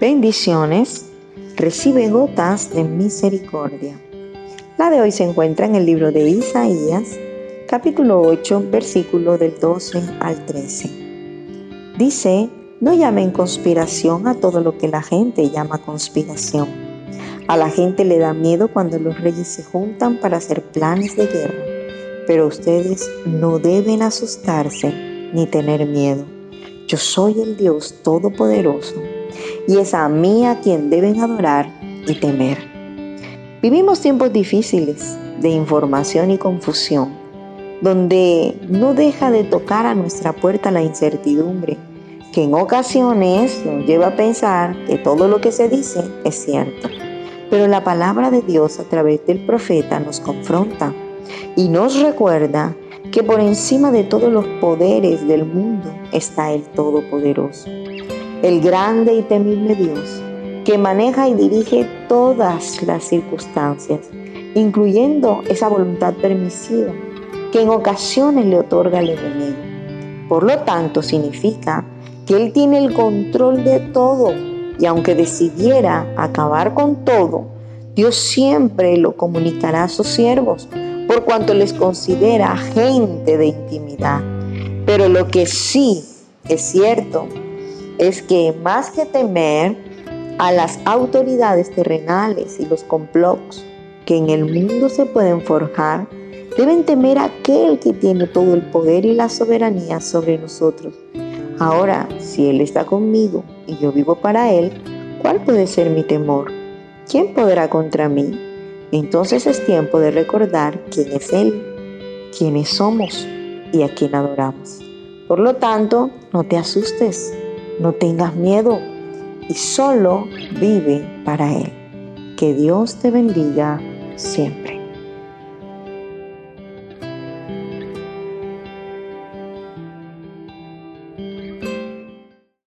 bendiciones, recibe gotas de misericordia. La de hoy se encuentra en el libro de Isaías, capítulo 8, versículo del 12 al 13. Dice, no llamen conspiración a todo lo que la gente llama conspiración. A la gente le da miedo cuando los reyes se juntan para hacer planes de guerra, pero ustedes no deben asustarse ni tener miedo. Yo soy el Dios Todopoderoso y es a mí a quien deben adorar y temer. Vivimos tiempos difíciles de información y confusión, donde no deja de tocar a nuestra puerta la incertidumbre, que en ocasiones nos lleva a pensar que todo lo que se dice es cierto. Pero la palabra de Dios a través del profeta nos confronta y nos recuerda que por encima de todos los poderes del mundo está el Todopoderoso el grande y temible Dios, que maneja y dirige todas las circunstancias, incluyendo esa voluntad permisiva que en ocasiones le otorga el enemigo. Por lo tanto, significa que Él tiene el control de todo y aunque decidiera acabar con todo, Dios siempre lo comunicará a sus siervos, por cuanto les considera gente de intimidad. Pero lo que sí es cierto es que más que temer a las autoridades terrenales y los complots que en el mundo se pueden forjar, deben temer a aquel que tiene todo el poder y la soberanía sobre nosotros. Ahora, si Él está conmigo y yo vivo para Él, ¿cuál puede ser mi temor? ¿Quién podrá contra mí? Entonces es tiempo de recordar quién es Él, quiénes somos y a quién adoramos. Por lo tanto, no te asustes, no tengas miedo y solo vive para Él. Que Dios te bendiga siempre.